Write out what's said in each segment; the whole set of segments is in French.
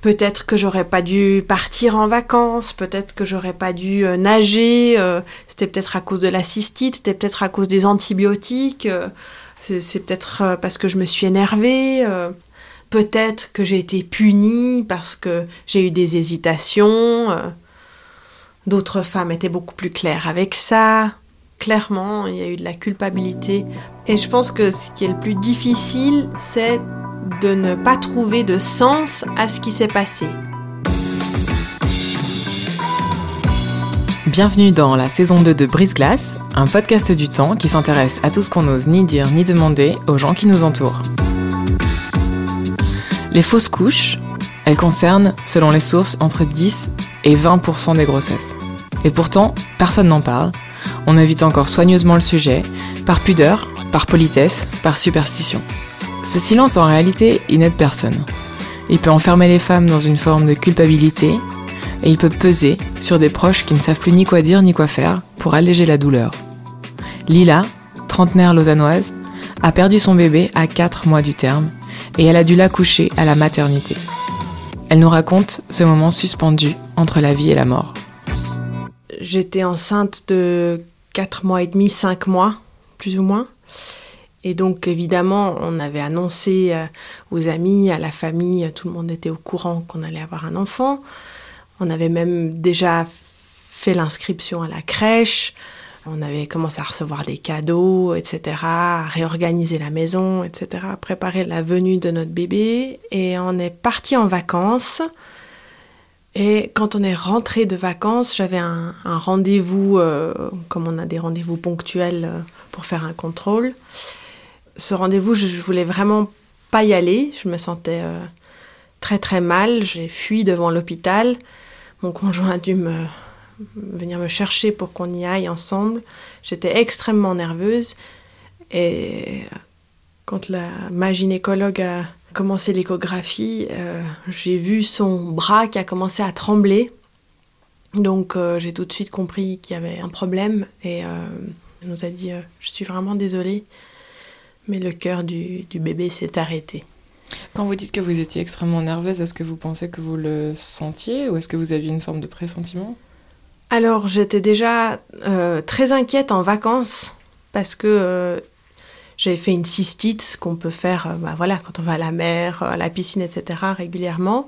Peut-être que j'aurais pas dû partir en vacances, peut-être que j'aurais pas dû euh, nager, euh, c'était peut-être à cause de la cystite, c'était peut-être à cause des antibiotiques, euh, c'est peut-être parce que je me suis énervée, peut-être que j'ai été punie parce que j'ai eu des hésitations. D'autres femmes étaient beaucoup plus claires avec ça. Clairement, il y a eu de la culpabilité. Et je pense que ce qui est le plus difficile, c'est de ne pas trouver de sens à ce qui s'est passé. Bienvenue dans la saison 2 de Brise Glace, un podcast du temps qui s'intéresse à tout ce qu'on n'ose ni dire ni demander aux gens qui nous entourent. Les fausses couches, elles concernent, selon les sources, entre 10 et 20% des grossesses. Et pourtant, personne n'en parle. On évite encore soigneusement le sujet, par pudeur, par politesse, par superstition. Ce silence, en réalité, il n'aide personne. Il peut enfermer les femmes dans une forme de culpabilité et il peut peser sur des proches qui ne savent plus ni quoi dire ni quoi faire pour alléger la douleur. Lila, trentenaire lausannoise, a perdu son bébé à 4 mois du terme et elle a dû l'accoucher à la maternité. Elle nous raconte ce moment suspendu entre la vie et la mort. J'étais enceinte de 4 mois et demi, 5 mois, plus ou moins. Et donc évidemment, on avait annoncé euh, aux amis, à la famille, tout le monde était au courant qu'on allait avoir un enfant. On avait même déjà fait l'inscription à la crèche. On avait commencé à recevoir des cadeaux, etc., à réorganiser la maison, etc., à préparer la venue de notre bébé. Et on est parti en vacances. Et quand on est rentré de vacances, j'avais un, rendez-vous, euh, comme on a des rendez-vous ponctuels euh, pour faire un contrôle ce rendez-vous, je, voulais vraiment pas y aller. Je me sentais euh, très très mal. J'ai fui devant l'hôpital. Mon conjoint a dû me, venir me chercher pour qu'on y aille ensemble. J'étais extrêmement nerveuse. Et quand la, ma gynécologue a commencé l'échographie, euh, j'ai vu son bras qui a commencé à trembler. Donc euh, j'ai tout de suite compris qu'il y avait un problème et elle nous a dit Je suis vraiment désolée, mais le cœur du, bébé s'est arrêté. Quand vous dites que vous étiez extrêmement nerveuse, est-ce que vous pensez que vous le sentiez ou est-ce que vous aviez une forme de pressentiment? Alors j'étais déjà euh, très inquiète en vacances parce que euh, j'avais fait une cystite, ce qu'on peut faire euh, bah, voilà, quand on va à la mer, à la piscine, etc. régulièrement.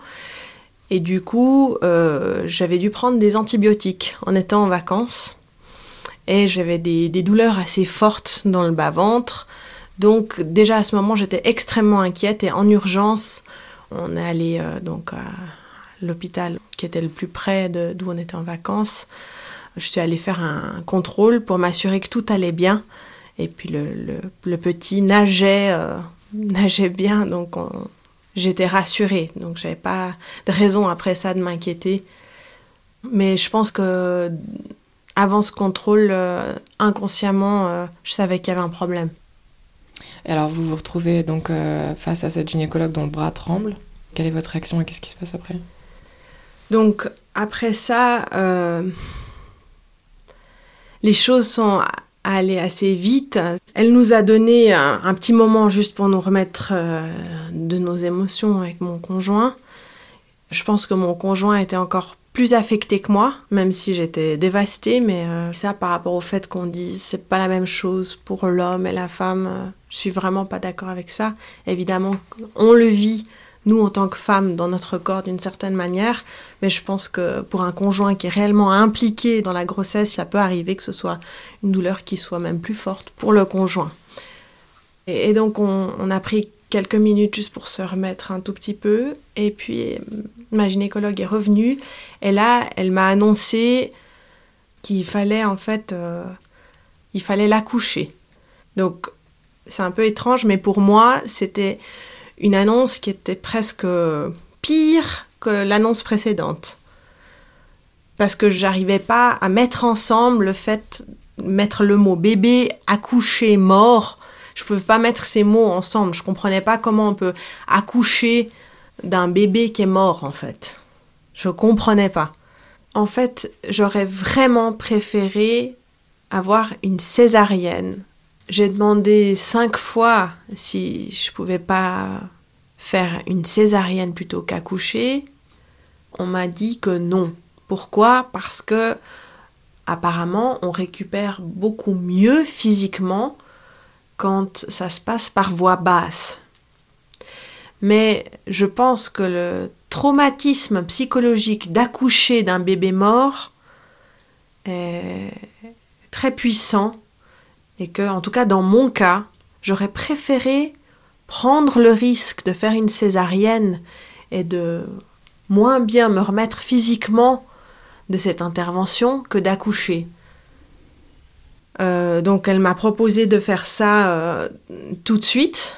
Et du coup, j'avais dû prendre des antibiotiques en étant en vacances. Et j'avais des douleurs assez fortes dans le bas-ventre. Donc déjà à ce moment, j'étais extrêmement inquiète et en urgence, on est allé euh, donc à l'hôpital qui était le plus près d'où on était en vacances. Je suis allée faire un contrôle pour m'assurer que tout allait bien. Et puis le, petit nageait, euh, nageait bien, donc j'étais rassurée. Donc j'avais pas de raison après ça de m'inquiéter. Mais je pense que avant ce contrôle, euh, inconsciemment, je savais qu'il y avait un problème alors vous vous retrouvez donc euh, face à cette gynécologue dont le bras tremble. Quelle est votre réaction et qu'est-ce qui se passe après? Donc après ça, euh, les choses sont allées assez vite. Elle nous a donné un, petit moment juste pour nous remettre euh, de nos émotions avec mon conjoint. Je pense que mon conjoint était encore plus affecté que moi, même si j'étais dévastée, mais ça par rapport au fait qu'on dise c'est pas la même chose pour l'homme et la femme. Je suis vraiment pas d'accord avec ça. Évidemment, on le vit, nous, en tant que femmes, dans notre corps d'une certaine manière, mais je pense que pour un conjoint qui est réellement impliqué dans la grossesse, ça peut arriver que ce soit une douleur qui soit même plus forte pour le conjoint. Et, donc, on, a pris quelques minutes juste pour se remettre un tout petit peu. Et puis ma gynécologue est revenue et là, elle m'a annoncé qu'il fallait en fait, euh, il fallait l'accoucher. Donc c'est un peu étrange, mais pour moi, c'était une annonce qui était presque pire que l'annonce précédente. Parce que j'arrivais pas à mettre ensemble le fait, mettre le mot bébé, accouché, mort. Je pouvais pas mettre ces mots ensemble. Je comprenais pas comment on peut accoucher d'un bébé qui est mort, en fait. Je comprenais pas. En fait, j'aurais vraiment préféré avoir une césarienne. J'ai demandé cinq fois si je pouvais pas faire une césarienne plutôt qu'accoucher. On m'a dit que non. Pourquoi? Parce que apparemment on récupère beaucoup mieux physiquement quand ça se passe par voie basse. Mais je pense que le traumatisme psychologique d'accoucher d'un bébé mort est très puissant et que, en tout cas dans mon cas, j'aurais préféré prendre le risque de faire une césarienne et de moins bien me remettre physiquement de cette intervention que d'accoucher. Euh, donc elle m'a proposé de faire ça euh, tout de suite.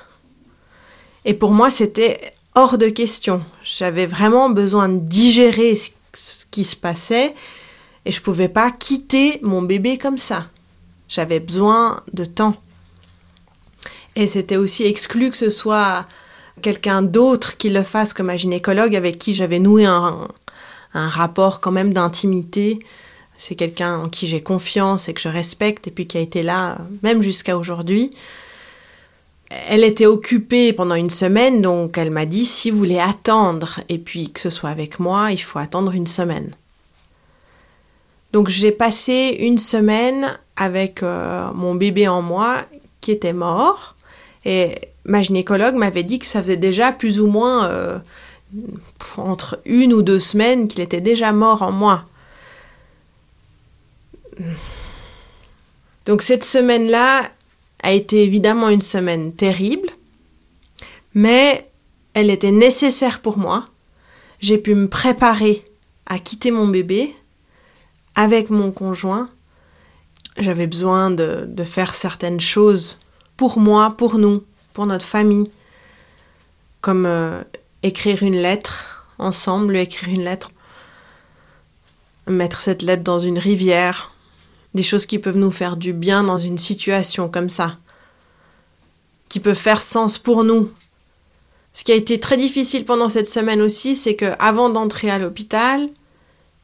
Et pour moi, c'était hors de question. J'avais vraiment besoin de digérer ce qui se passait et je ne pouvais pas quitter mon bébé comme ça. J'avais besoin de temps. Et c'était aussi exclu que ce soit quelqu'un d'autre qui le fasse que ma gynécologue avec qui j'avais noué un, un, rapport quand même d'intimité. C'est quelqu'un en qui j'ai confiance et que je respecte et puis qui a été là même jusqu'à aujourd'hui. Elle était occupée pendant une semaine, donc elle m'a dit si vous voulez attendre et puis que ce soit avec moi, il faut attendre une semaine. Donc j'ai passé une semaine avec euh, mon bébé en moi qui était mort et ma gynécologue m'avait dit que ça faisait déjà plus ou moins euh, entre une ou deux semaines qu'il était déjà mort en moi. Donc cette semaine-là a été évidemment une semaine terrible, mais elle était nécessaire pour moi. J'ai pu me préparer à quitter mon bébé avec mon conjoint. J'avais besoin de, faire certaines choses pour moi, pour nous, pour notre famille, comme euh, écrire une lettre ensemble, écrire une lettre, mettre cette lettre dans une rivière, des choses qui peuvent nous faire du bien dans une situation comme ça, qui peuvent faire sens pour nous. Ce qui a été très difficile pendant cette semaine aussi, c'est que avant d'entrer à l'hôpital,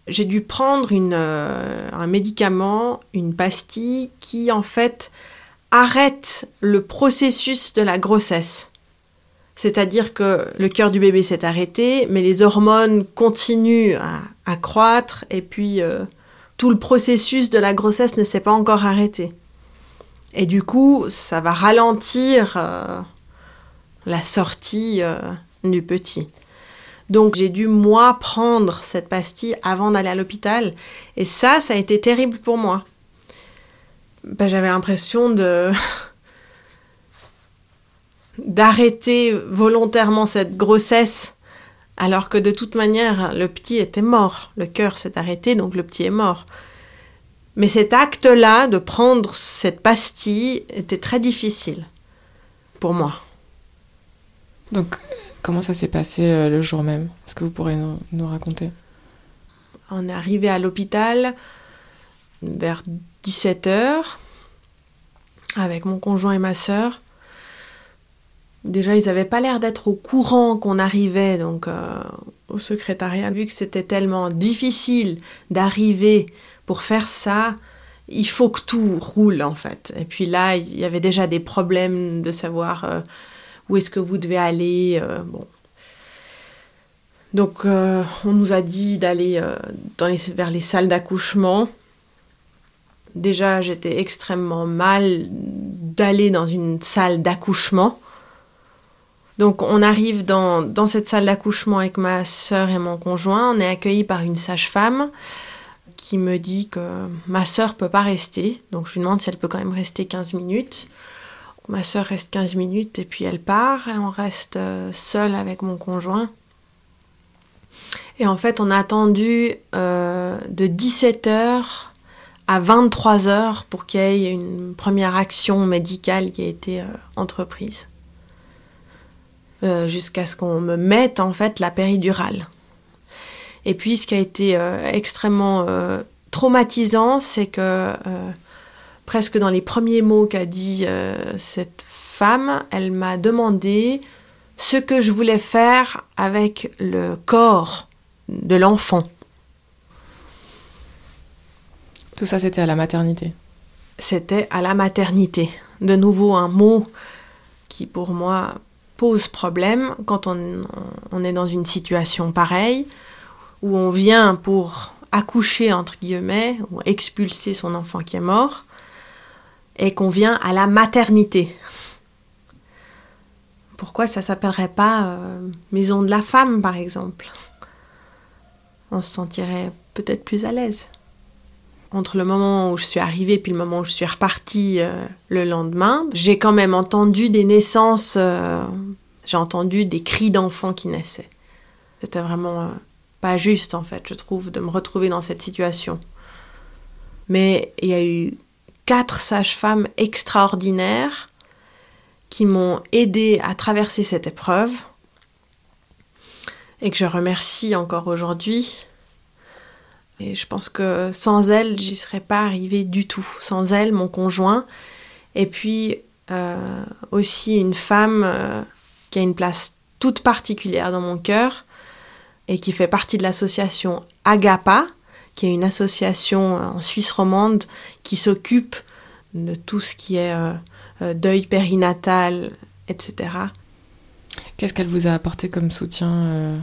j'ai dû prendre une, euh, un médicament, une pastille qui en fait arrête le processus de la grossesse. C'est-à-dire que le cœur du bébé s'est arrêté, mais les hormones continuent à, croître et puis euh, tout le processus de la grossesse ne s'est pas encore arrêté. Et du coup, ça va ralentir euh, la sortie euh, du petit. Donc j'ai dû moi prendre cette pastille avant d'aller à l'hôpital et ça, ça a été terrible pour moi bah, j'avais l'impression de d'arrêter volontairement cette grossesse alors que de toute manière le petit était mort, le cœur s'est arrêté donc le petit est mort. Mais cet acte-là de prendre cette pastille était très difficile pour moi. Donc comment ça s'est passé euh, le jour même? Est-ce que vous pourrez nous, nous raconter? On est arrivé à l'hôpital vers 17h avec mon conjoint et ma sœur. Déjà, ils n'avaient pas l'air d'être au courant qu'on arrivait donc euh, au secrétariat. Vu que c'était tellement difficile d'arriver pour faire ça, il faut que tout roule en fait. Et puis là, il y avait déjà des problèmes de savoir euh, où est-ce que vous devez aller. Euh, bon. Donc, on nous a dit d'aller vers les salles d'accouchement. Déjà, j'étais extrêmement mal d'aller dans une salle d'accouchement. Donc, on arrive dans, cette salle d'accouchement avec ma sœur et mon conjoint. On est accueilli par une sage-femme qui me dit que ma sœur peut pas rester. Donc, je lui demande si elle peut quand même rester 15 minutes. ma sœur reste 15 minutes et puis elle part et on reste euh, seul avec mon conjoint. Et en fait, on a attendu euh, de 17h à 23h pour qu'il y ait une première action médicale qui a été euh, entreprise. Jusqu'à ce qu'on me mette en fait la péridurale. Et puis ce qui a été extrêmement traumatisant, c'est que presque dans les premiers mots qu'a dit euh, cette femme, elle m'a demandé ce que je voulais faire avec le corps de l'enfant. Tout ça, c'était à la maternité. C'était à la maternité. De nouveau, un mot qui, pour moi, pose problème quand on, est dans une situation pareille, où on vient pour accoucher, entre guillemets, ou expulser son enfant qui est mort et qu'on vient à la maternité. Pourquoi ça s'appellerait pas euh, maison de la femme, par exemple? On se sentirait peut-être plus à l'aise. Entre le moment où je suis arrivée et le moment où je suis repartie euh, le lendemain, j'ai quand même entendu des naissances, euh, j'ai entendu des cris d'enfants qui naissaient. C'était vraiment pas juste, en fait, je trouve, de me retrouver dans cette situation. Mais il y a eu quatre sages-femmes extraordinaires qui m'ont aidé à traverser cette épreuve et que je remercie encore aujourd'hui. Et je pense que sans elles, j'y serais pas arrivée du tout. Sans elles, mon conjoint, et puis euh, aussi une femme euh, qui a une place toute particulière dans mon cœur et qui fait partie de l'association Agapa, qui est une association euh, en Suisse romande qui s'occupe de tout ce qui est euh, euh, deuil périnatal, etc. Qu'est-ce qu'elle vous a apporté comme soutien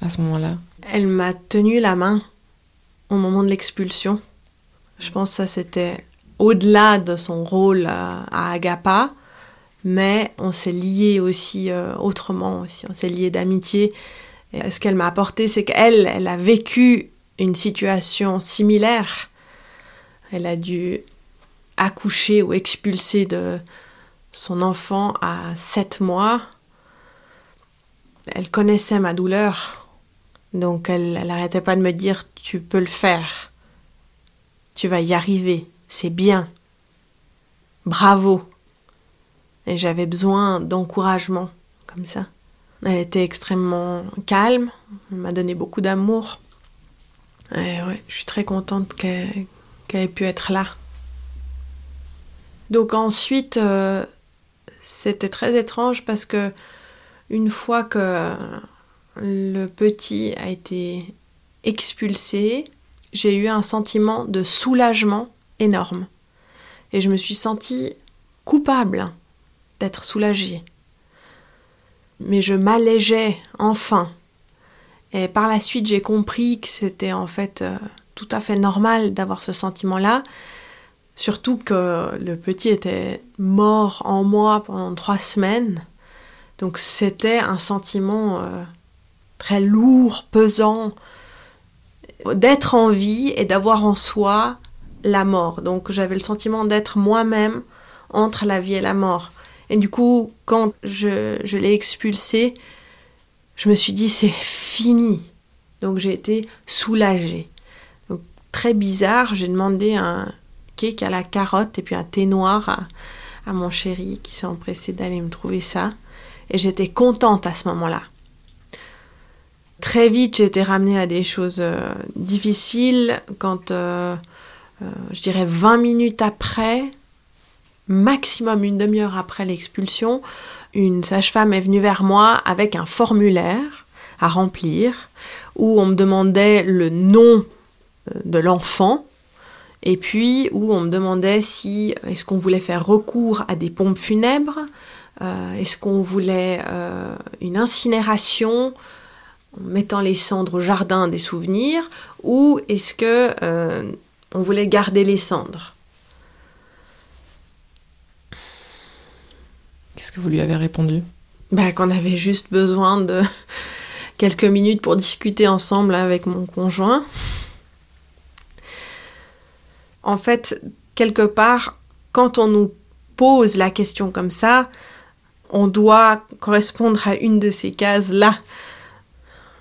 à ce moment-là? Elle m'a tenu la main au moment de l'expulsion. Je pense que ça c'était au-delà de son rôle à, Agapa, mais on s'est liés aussi autrement aussi. On s'est liés d'amitié. Et ce qu'elle m'a apporté, c'est qu'elle, elle a vécu une situation similaire. Elle a dû accoucher ou expulser de son enfant à sept mois. Elle connaissait ma douleur, donc elle n'arrêtait pas de me dire Tu peux le faire, tu vas y arriver, c'est bien, bravo. Et j'avais besoin d'encouragement comme ça. Elle était extrêmement calme, elle m'a donné beaucoup d'amour. Et ouais, je suis très contente qu'elle ait pu être là. Donc ensuite, euh, c'était très étrange parce que une fois que le petit a été expulsé, j'ai eu un sentiment de soulagement énorme. Et je me suis sentie coupable d'être soulagée. Mais je m'allégeais enfin et par la suite, j'ai compris que c'était en fait euh, tout à fait normal d'avoir ce sentiment-là. Surtout que le petit était mort en moi pendant trois semaines. Donc c'était un sentiment euh, très lourd, pesant, d'être en vie et d'avoir en soi la mort. Donc j'avais le sentiment d'être moi-même entre la vie et la mort. Et du coup, quand je, l'ai expulsé, je me suis dit c'est fini. Donc j'ai été soulagée. Très bizarre, j'ai demandé un cake à la carotte et puis un thé noir à, mon chéri qui s'est empressé d'aller me trouver ça. Et j'étais contente à ce moment-là. Très vite, j'ai été ramenée à des choses euh, difficiles quand, euh, euh, je dirais 20 minutes après, maximum une demi-heure après l'expulsion, une sage-femme est venue vers moi avec un formulaire à remplir où on me demandait le nom euh, de l'enfant et puis où on me demandait si est-ce qu'on voulait faire recours à des pompes funèbres, euh, est-ce qu'on voulait euh, une incinération en mettant les cendres au jardin des souvenirs ou est-ce que on voulait garder les cendres. Qu'est-ce que vous lui avez répondu? Bah, Qu'on avait juste besoin de quelques minutes pour discuter ensemble avec mon conjoint. En fait, quelque part, quand on nous pose la question comme ça, on doit correspondre à une de ces cases-là.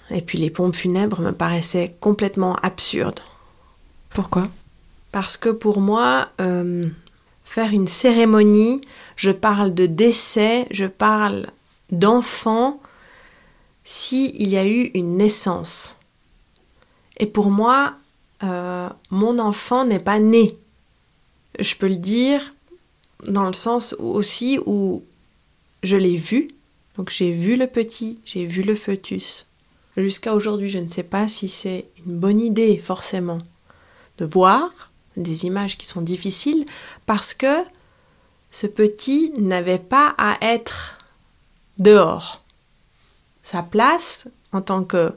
Et puis les pompes funèbres me paraissaient complètement absurdes. Pourquoi? Parce que pour moi, euh, faire une cérémonie, je parle de décès, je parle d'enfant, s'il il y a eu une naissance. Et pour moi, euh, mon enfant n'est pas né. Je peux le dire dans le sens aussi où je l'ai vu. Donc j'ai vu le petit, j'ai vu le fœtus. Jusqu'à aujourd'hui, je ne sais pas si c'est une bonne idée forcément de voir des images qui sont difficiles parce que ce petit n'avait pas à être dehors. Sa place en tant que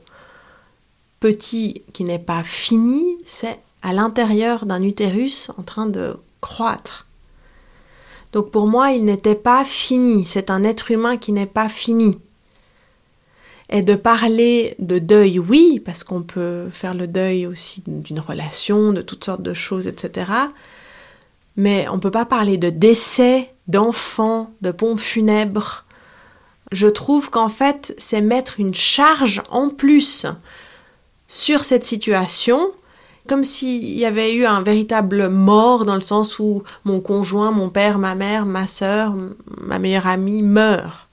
petit qui n'est pas fini, c'est à l'intérieur d'un utérus en train de croître. Donc pour moi, il n'était pas fini, c'est un être humain qui n'est pas fini. Et de parler de deuil, oui, parce qu'on peut faire le deuil aussi d'une relation, de toutes sortes de choses, etc. Mais on ne peut pas parler de décès, d'enfants, de pompes funèbres. Je trouve qu'en fait, c'est mettre une charge en plus sur cette situation, comme s'il y avait eu un véritable mort dans le sens où mon conjoint, mon père, ma mère, ma sœur, ma meilleure amie meurent.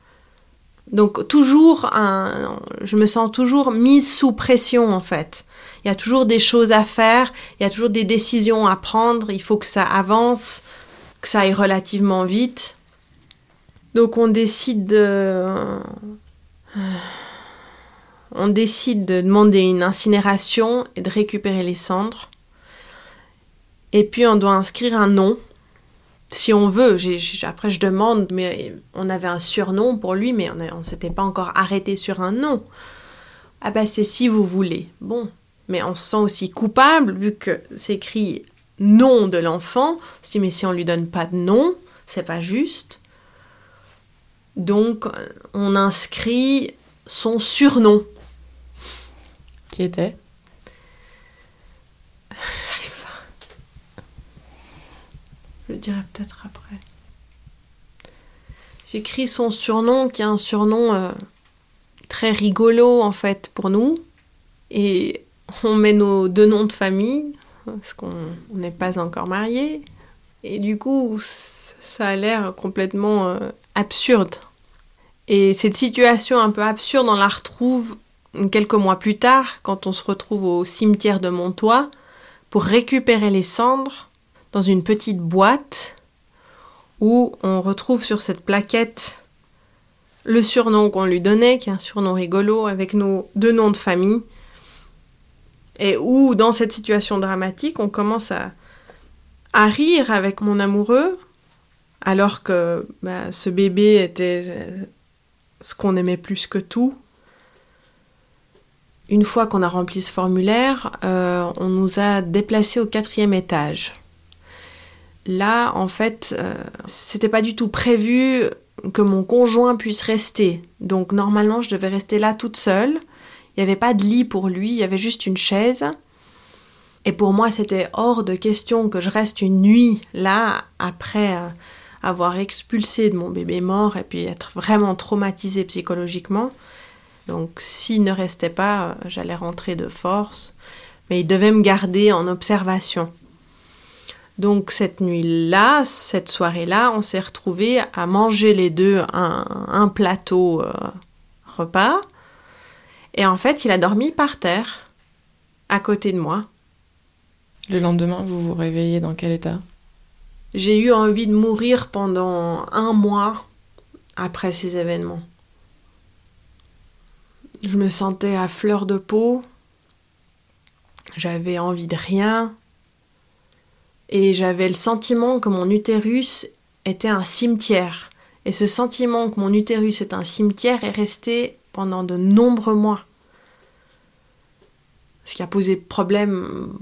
Donc toujours, un, je me sens toujours mise sous pression en fait. Il y a toujours des choses à faire, il y a toujours des décisions à prendre, il faut que ça avance, que ça aille relativement vite. Donc on décide de... On décide de demander une incinération et de récupérer les cendres. Et puis on doit inscrire un nom si on veut. après, je demande, mais on avait un surnom pour lui, mais on ne s'était pas encore arrêté sur un nom. Ah ben, c'est si vous voulez. Bon, mais on se sent aussi coupable, vu que c'est écrit nom de l'enfant. On se dit, mais si on lui donne pas de nom, c'est pas juste. Donc, on inscrit son surnom. Qui était? Je le dirai peut-être après. J'écris son surnom, qui est un surnom euh, très rigolo en fait pour nous. Et on met nos deux noms de famille, parce qu'on n'est pas encore mariés. Et du coup, ça a l'air complètement euh, absurde. Et cette situation un peu absurde, on la retrouve quelques mois plus tard, quand on se retrouve au cimetière de Montois, pour récupérer les cendres dans une petite boîte où on retrouve sur cette plaquette le surnom qu'on lui donnait, qui est un surnom rigolo, avec nos deux noms de famille, et où dans cette situation dramatique, on commence à, rire avec mon amoureux, alors que bah, ce bébé était ce qu'on aimait plus que tout. Une fois qu'on a rempli ce formulaire, euh, on nous a déplacés au quatrième étage. Là, en fait, euh, c'était pas du tout prévu que mon conjoint puisse rester. Donc normalement, je devais rester là toute seule. Il n'y avait pas de lit pour lui, il y avait juste une chaise. Et pour moi, c'était hors de question que je reste une nuit là après euh, avoir expulsé de mon bébé mort et puis être vraiment traumatisée psychologiquement. Donc s'il ne restait pas, euh, j'allais rentrer de force. Mais il devait me garder en observation. Donc cette nuit-là, cette soirée-là, on s'est retrouvés à manger les deux un, plateau euh, repas. Et en fait, il a dormi par terre, à côté de moi. Le lendemain, vous vous réveillez dans quel état? J'ai eu envie de mourir pendant un mois après ces événements. Je me sentais à fleur de peau. J'avais envie de rien et j'avais le sentiment que mon utérus était un cimetière. Et ce sentiment que mon utérus est un cimetière est resté pendant de nombreux mois. Ce qui a posé problème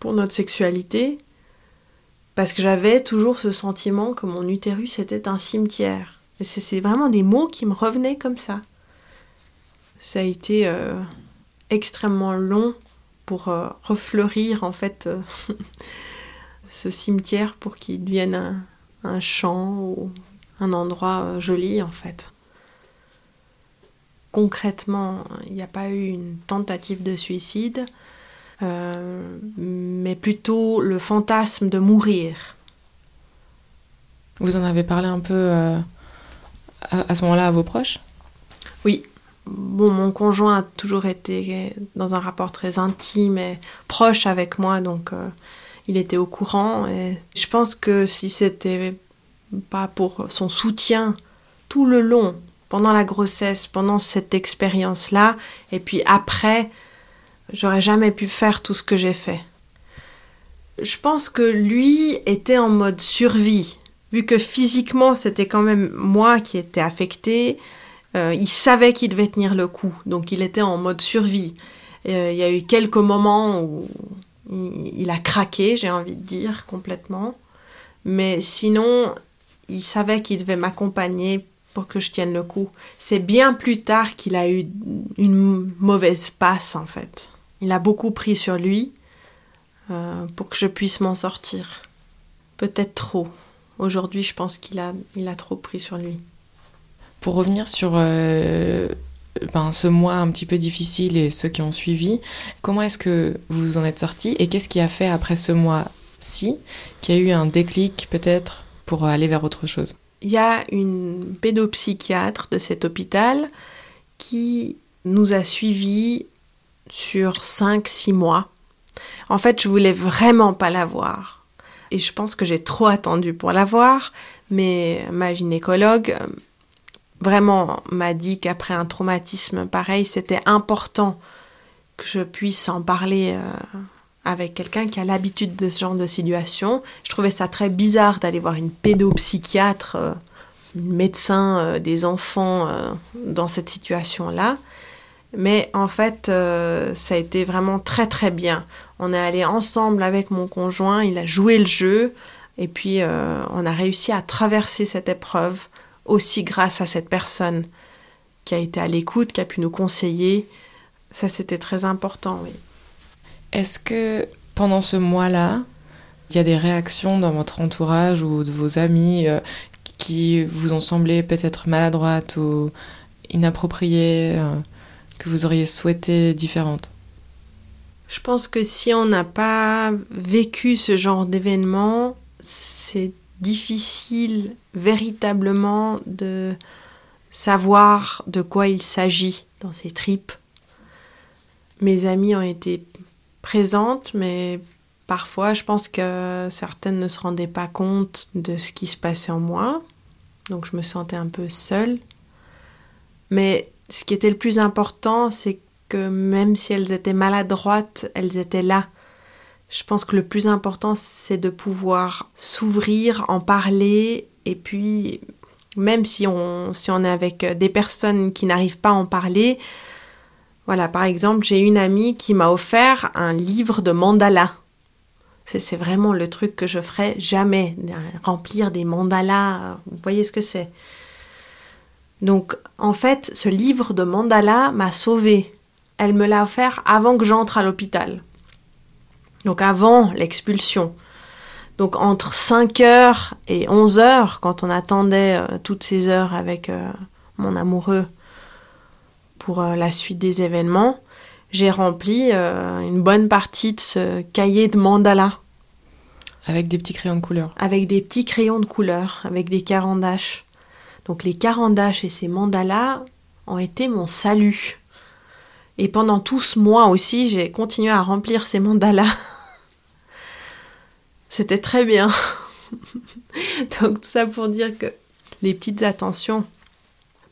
pour notre sexualité, parce que j'avais toujours ce sentiment que mon utérus était un cimetière. Et c'est vraiment des mots qui me revenaient comme ça. Ça a été euh, extrêmement long pour euh, refleurir en fait euh, ce cimetière pour qu'il devienne un champ ou un endroit joli en fait. Concrètement, il n'y a pas eu une tentative de suicide, euh, mais plutôt le fantasme de mourir. Vous en avez parlé un peu euh, à, ce moment-là à vos proches? Oui. Bon, mon conjoint a toujours été dans un rapport très intime et proche avec moi, donc il était au courant. Et je pense que si c'était pas pour son soutien tout le long, pendant la grossesse, pendant cette expérience-là, et puis après, j'aurais jamais pu faire tout ce que j'ai fait. Je pense que lui était en mode survie, vu que physiquement c'était quand même moi qui étais affectée. Euh, il savait qu'il devait tenir le coup, donc il était en mode survie. Euh, il y a eu quelques moments où il a craqué, j'ai envie de dire, complètement. Mais sinon, il savait qu'il devait m'accompagner pour que je tienne le coup. C'est bien plus tard qu'il a eu une mauvaise passe, en fait. Il a beaucoup pris sur lui euh, pour que je puisse m'en sortir. Peut-être trop. Aujourd'hui, je pense qu'il a, il a trop pris sur lui. Pour revenir sur euh, ben, ce mois un petit peu difficile et ceux qui ont suivi, comment est-ce que vous en êtes sorti et qu'est-ce qui a fait après ce mois-ci qui a eu un déclic peut-être pour aller vers autre chose? Il y a une pédopsychiatre de cet hôpital qui nous a suivis sur 5-6 mois. En fait, je voulais vraiment pas la voir. Et je pense que j'ai trop attendu pour la voir, mais ma gynécologue euh, vraiment m'a dit qu'après un traumatisme pareil, c'était important que je puisse en parler euh, avec quelqu'un qui a l'habitude de ce genre de situation. Je trouvais ça très bizarre d'aller voir une pédopsychiatre, euh, une médecin euh, des enfants euh, dans cette situation-là. Mais en fait, ça a été vraiment très très bien. On est allé ensemble avec mon conjoint, il a joué le jeu, et puis on a réussi à traverser cette épreuve aussi grâce à cette personne qui a été à l'écoute, qui a pu nous conseiller. Ça, c'était très important, oui. Est-ce que pendant ce mois-là, il y a des réactions dans votre entourage ou de vos amis euh, qui vous ont semblé peut-être maladroites ou inappropriées, euh, que vous auriez souhaité différentes? Je pense que si on n'a pas vécu ce genre d'événement, c'est difficile véritablement de savoir de quoi il s'agit dans ces tripes. Mes amis ont été présente, mais parfois je pense que certaines ne se rendaient pas compte de ce qui se passait en moi. Donc je me sentais un peu seule. Mais ce qui était le plus important, c'est que même si elles étaient maladroites, elles étaient là. Je pense que le plus important, c'est de pouvoir s'ouvrir, en parler, et puis même si on, si on est avec des personnes qui n'arrivent pas à en parler, voilà, par exemple, j'ai une amie qui m'a offert un livre de mandala. C'est vraiment le truc que je ferais jamais, remplir des mandalas, vous voyez ce que c'est. Donc, en fait, ce livre de mandala m'a sauvée. Elle me l'a offert avant que j'entre à l'hôpital. Donc, avant l'expulsion. Donc, entre 5 heures et 11 heures, quand on attendait euh, toutes ces heures avec euh, mon amoureux pour euh, la suite des événements, j'ai rempli euh, une bonne partie de ce cahier de mandala. Avec des petits crayons de couleur. Avec des petits crayons de couleur, avec des carandaches. Donc les carandaches et ces mandalas ont été mon salut. Et pendant tout ce mois aussi, j'ai continué à remplir ces mandalas. C'était très bien. Donc tout ça pour dire que les petites attentions,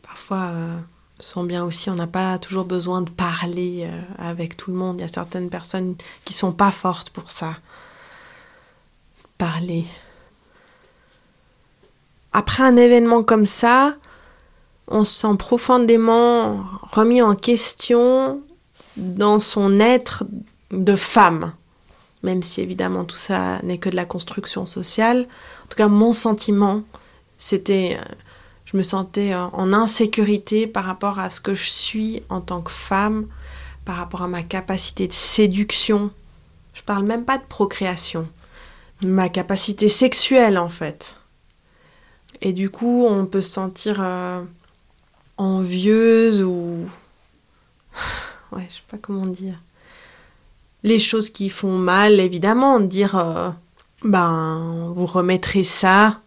parfois euh, sont bien aussi. On n'a pas toujours besoin de parler euh, avec tout le monde. Il y a certaines personnes qui sont pas fortes pour ça. Parler. Après un événement comme ça, on se sent profondément remis en question dans son être de femme. Même si évidemment tout ça n'est que de la construction sociale. En tout cas, mon sentiment, c'était euh, je me sentais euh, en insécurité par rapport à ce que je suis en tant que femme, par rapport à ma capacité de séduction. Je parle même pas de procréation, ma capacité sexuelle en fait. Et du coup, on peut se sentir euh, envieuse ou... Ouais, je sais pas comment dire. Les choses qui font mal, évidemment, dire... Euh, ben, vous remettrez ça.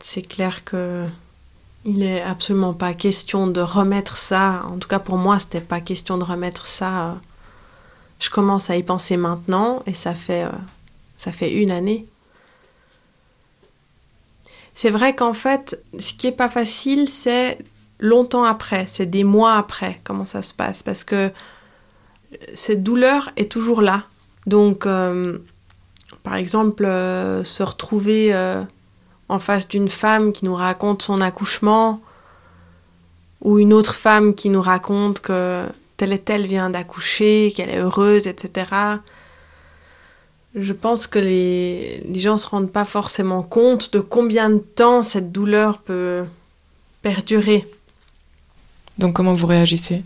C'est clair que il est absolument pas question de remettre ça. En tout cas, pour moi, c'était pas question de remettre ça. Je commence à y penser maintenant et ça fait, euh, ça fait une année. C'est vrai qu'en fait, ce qui est pas facile, c'est longtemps après, c'est des mois après, comment ça se passe. Parce que cette douleur est toujours là. Donc, euh, par exemple, euh, se retrouver en face d'une femme qui nous raconte son accouchement, ou une autre femme qui nous raconte que telle et telle vient d'accoucher, qu'elle est heureuse, etc. Je pense que les, les gens ne se rendent pas forcément compte de combien de temps cette douleur peut perdurer. Donc comment vous réagissez?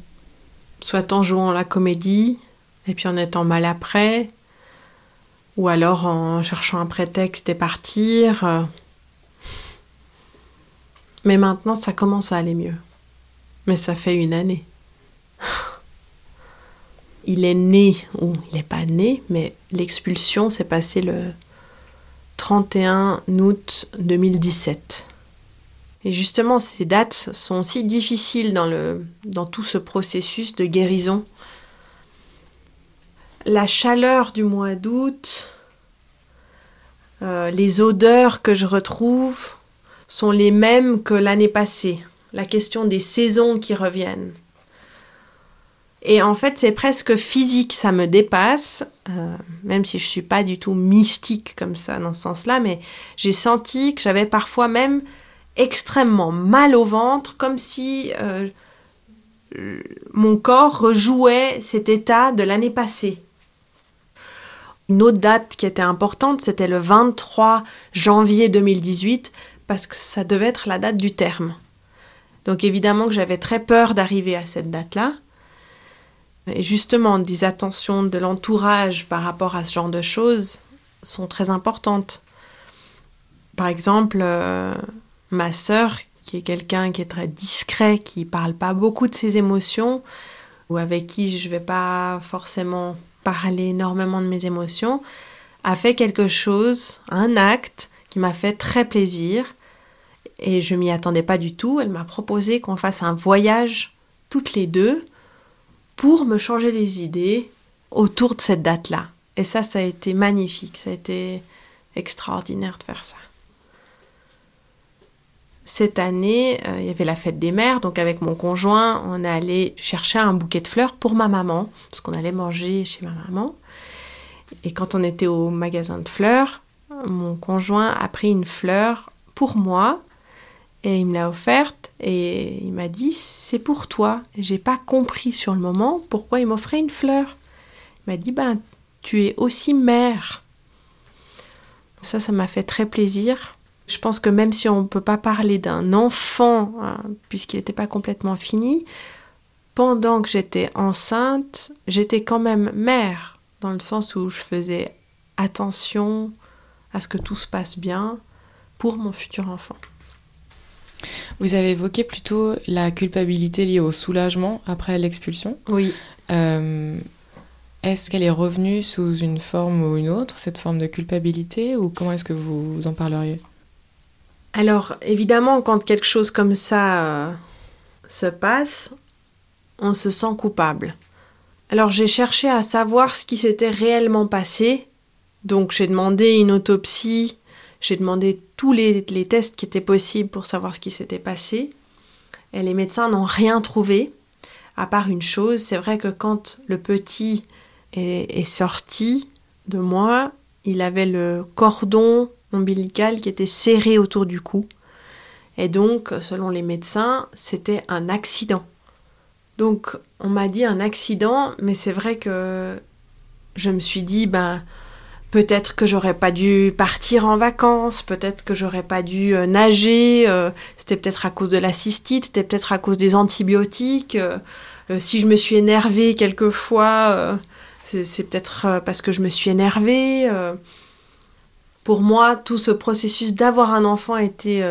Soit en jouant la comédie, et puis en étant mal après, ou alors en cherchant un prétexte et partir. Mais maintenant, ça commence à aller mieux. Mais ça fait une année. Il est né, ou il n'est pas né, mais l'expulsion s'est passée le 31 août 2017. Et justement, ces dates sont si difficiles dans, tout ce processus de guérison. La chaleur du mois d'août, euh, les odeurs que je retrouve, sont les mêmes que l'année passée. La question des saisons qui reviennent. Et en fait, c'est presque physique, ça me dépasse, euh, même si je ne suis pas du tout mystique comme ça dans ce sens-là, mais j'ai senti que j'avais parfois même extrêmement mal au ventre, comme si euh, mon corps rejouait cet état de l'année passée. Une autre date qui était importante, c'était le 23 janvier 2018, parce que ça devait être la date du terme. Donc évidemment que j'avais très peur d'arriver à cette date-là. Et justement, des attentions de l'entourage par rapport à ce genre de choses sont très importantes. Par exemple, euh, ma sœur, qui est quelqu'un qui est très discret, qui parle pas beaucoup de ses émotions, ou avec qui je ne vais pas forcément parler énormément de mes émotions, a fait quelque chose, un acte qui m'a fait très plaisir et je m'y attendais pas du tout. Elle m'a proposé qu'on fasse un voyage toutes les deux pour me changer les idées autour de cette date-là. Et ça, ça a été magnifique, ça a été extraordinaire de faire ça. Cette année, euh, il y avait la fête des mères, donc avec mon conjoint, on allé chercher un bouquet de fleurs pour ma maman, parce qu'on allait manger chez ma maman. Et quand on était au magasin de fleurs, mon conjoint a pris une fleur pour moi et il me l'a offerte et il m'a dit c'est pour toi. J'ai pas compris sur le moment pourquoi il m'offrait une fleur. Il m'a dit ben tu es aussi mère. Ça, ça m'a fait très plaisir. Je pense que même si on ne peut pas parler d'un enfant, hein, puisqu'il n'était pas complètement fini, pendant que j'étais enceinte, j'étais quand même mère, dans le sens où je faisais attention à ce que tout se passe bien pour mon futur enfant. Vous avez évoqué plutôt la culpabilité liée au soulagement après l'expulsion. Oui. Euh, est-ce qu'elle est revenue sous une forme ou une autre, cette forme de culpabilité, ou comment est-ce que vous en parleriez? Alors, évidemment, quand quelque chose comme ça euh, se passe, on se sent coupable. Alors, j'ai cherché à savoir ce qui s'était réellement passé. Donc, j'ai demandé une autopsie j'ai demandé tous les, tests qui étaient possibles pour savoir ce qui s'était passé. Et les médecins n'ont rien trouvé, à part une chose. C'est vrai que quand le petit est, sorti de moi, il avait le cordon ombilical qui était serré autour du cou. Et donc, selon les médecins, c'était un accident. Donc, on m'a dit un accident, mais c'est vrai que je me suis dit, ben, Peut-être que j'aurais pas dû partir en vacances, peut-être que j'aurais pas dû euh, nager, euh, c'était peut-être à cause de la cystite, c'était peut-être à cause des antibiotiques. Euh, si je me suis énervée quelquefois, c'est peut-être parce que je me suis énervée. Pour moi, tout ce processus d'avoir un enfant été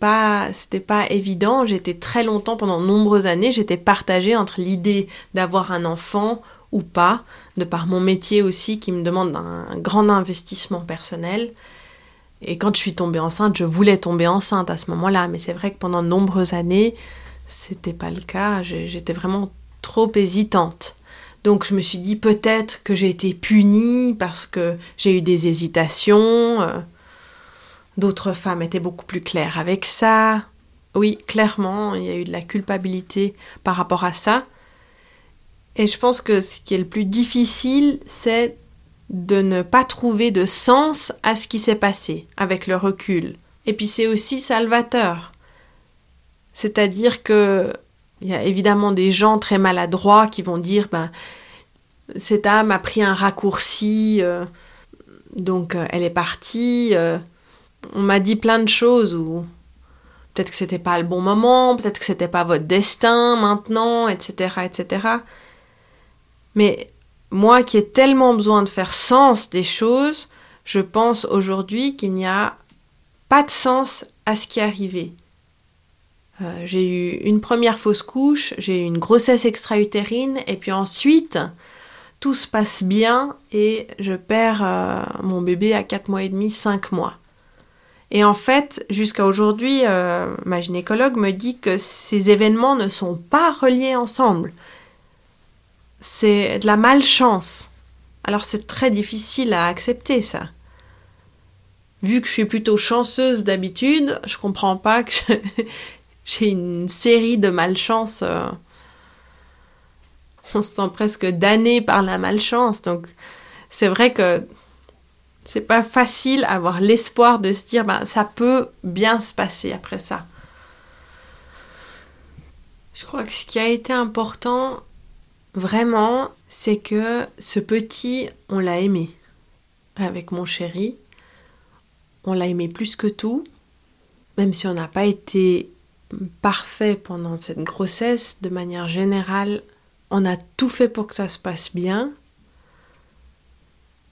Pas, c'était pas évident. J'étais très longtemps, pendant de nombreuses années, j'étais partagée entre l'idée d'avoir un enfant ou pas, de par mon métier aussi qui me demande un grand investissement personnel. Et quand je suis tombée enceinte, je voulais tomber enceinte à ce moment-là, mais c'est vrai que pendant de nombreuses années, c'était pas le cas. J'étais vraiment trop hésitante. Donc je me suis dit peut-être que j'ai été punie parce que j'ai eu des hésitations. Euh, d'autres femmes étaient beaucoup plus claires avec ça. Oui, clairement, il y a eu de la culpabilité par rapport à ça. Et je pense que ce qui est le plus difficile, c'est de ne pas trouver de sens à ce qui s'est passé avec le recul. Et puis c'est aussi salvateur. C'est-à-dire que il y a évidemment des gens très maladroits qui vont dire ben cette âme a pris un raccourci euh, donc euh, elle est partie euh, on m'a dit plein de choses ou peut-être que c'était pas le bon moment, peut-être que c'était pas votre destin maintenant, etc., etc. Mais moi qui ai tellement besoin de faire sens des choses, je pense aujourd'hui qu'il n'y a pas de sens à ce qui est arrivé. Euh, j'ai eu une première fausse couche, j'ai eu une grossesse extra-utérine, et puis ensuite, tout se passe bien et je perds euh, mon bébé à 4 mois et demi, 5 mois. Et en fait, jusqu'à aujourd'hui, euh, ma gynécologue me dit que ces événements ne sont pas reliés ensemble c'est de la malchance. Alors c'est très difficile à accepter ça. Vu que je suis plutôt chanceuse d'habitude, je comprends pas que j'ai une série de malchance. Euh, on se sent presque damné par la malchance. Donc c'est vrai que c'est pas facile avoir l'espoir de se dire ben, ça peut bien se passer après ça. Je crois que ce qui a été important, vraiment, c'est que ce petit, on l'a aimé. Avec mon chéri, on l'a aimé plus que tout, même si on n'a pas été parfait pendant cette grossesse, de manière générale, on a tout fait pour que ça se passe bien.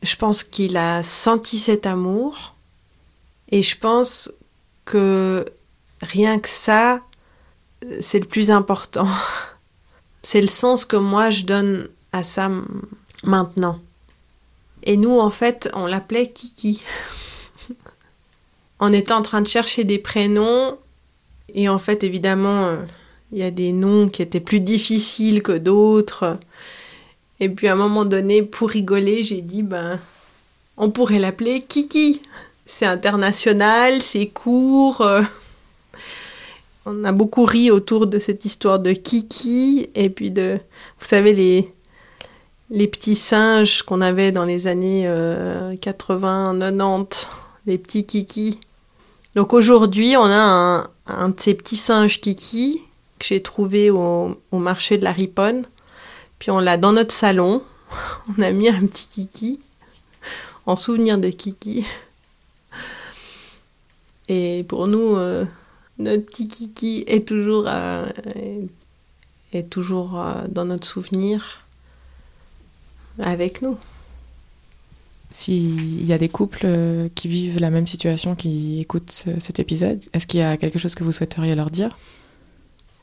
Je pense qu'il a senti cet amour et je pense que rien que ça, c'est le plus important. C'est le sens que moi je donne à ça maintenant. Et nous, en fait, on l'appelait Kiki. on était en train de chercher des prénoms. Et en fait, évidemment, euh, il y a des noms qui étaient plus difficiles que d'autres. Et puis à un moment donné, pour rigoler, j'ai dit, ben, on pourrait l'appeler Kiki. C'est international, c'est court. On a beaucoup ri autour de cette histoire de Kiki et puis de, vous savez, les, petits singes qu'on avait dans les années 80, euh, 90, les petits Kiki. Donc aujourd'hui, on a un, de ces petits singes Kiki que j'ai trouvé au, au, marché de la Riponne. Puis on l'a dans notre salon. On a mis un petit Kiki en souvenir de Kiki. Et pour nous, euh, notre petit kiki est toujours, euh, est toujours euh, dans notre souvenir avec nous. S'il y a des couples euh, qui vivent la même situation, qui écoutent cet épisode, est-ce qu'il y a quelque chose que vous souhaiteriez leur dire?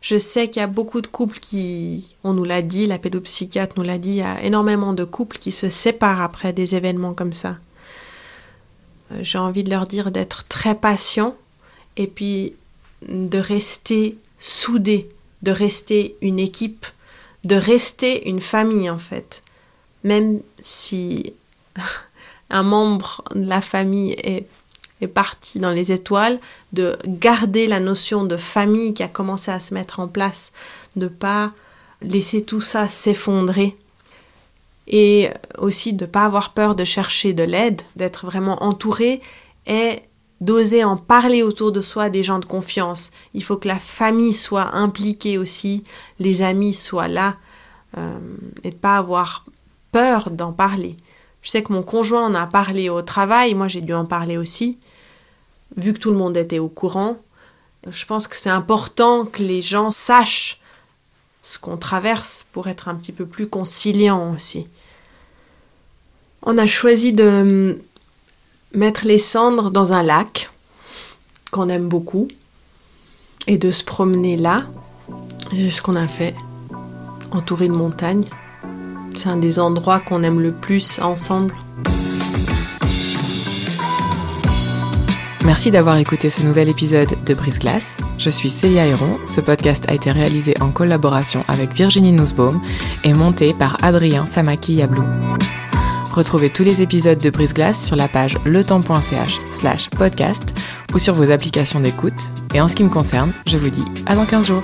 Je sais qu'il y a beaucoup de couples qui, on nous l'a dit, la pédopsychiatre nous l'a dit, il y a énormément de couples qui se séparent après des événements comme ça. J'ai envie de leur dire d'être très patients et puis de rester soudé, de rester une équipe, de rester une famille en fait. Même si un membre de la famille est, est parti dans les étoiles, de garder la notion de famille qui a commencé à se mettre en place, de pas laisser tout ça s'effondrer et aussi de ne pas avoir peur de chercher de l'aide, d'être vraiment entouré et d'oser en parler autour de soi des gens de confiance. Il faut que la famille soit impliquée aussi, les amis soient là, euh, et de pas avoir peur d'en parler. Je sais que mon conjoint en a parlé au travail, moi j'ai dû en parler aussi, vu que tout le monde était au courant. Je pense que c'est important que les gens sachent ce qu'on traverse pour être un petit peu plus conciliant aussi. On a choisi de mettre les cendres dans un lac qu'on aime beaucoup. et de se promener là. Et ce qu'on a fait, entouré de montagnes. C'est un des endroits qu'on aime le plus ensemble. Merci d'avoir écouté ce nouvel épisode de Brise Glace. Je suis Célia Héron. Ce podcast a été réalisé en collaboration avec Virginie Nussbaum et monté par Adrien Samaki Yablou. Retrouvez tous les épisodes de Brise Glace sur la page letemps.ch slash podcast ou sur vos applications d'écoute. Et en ce qui me concerne, je vous dis à dans 15 jours.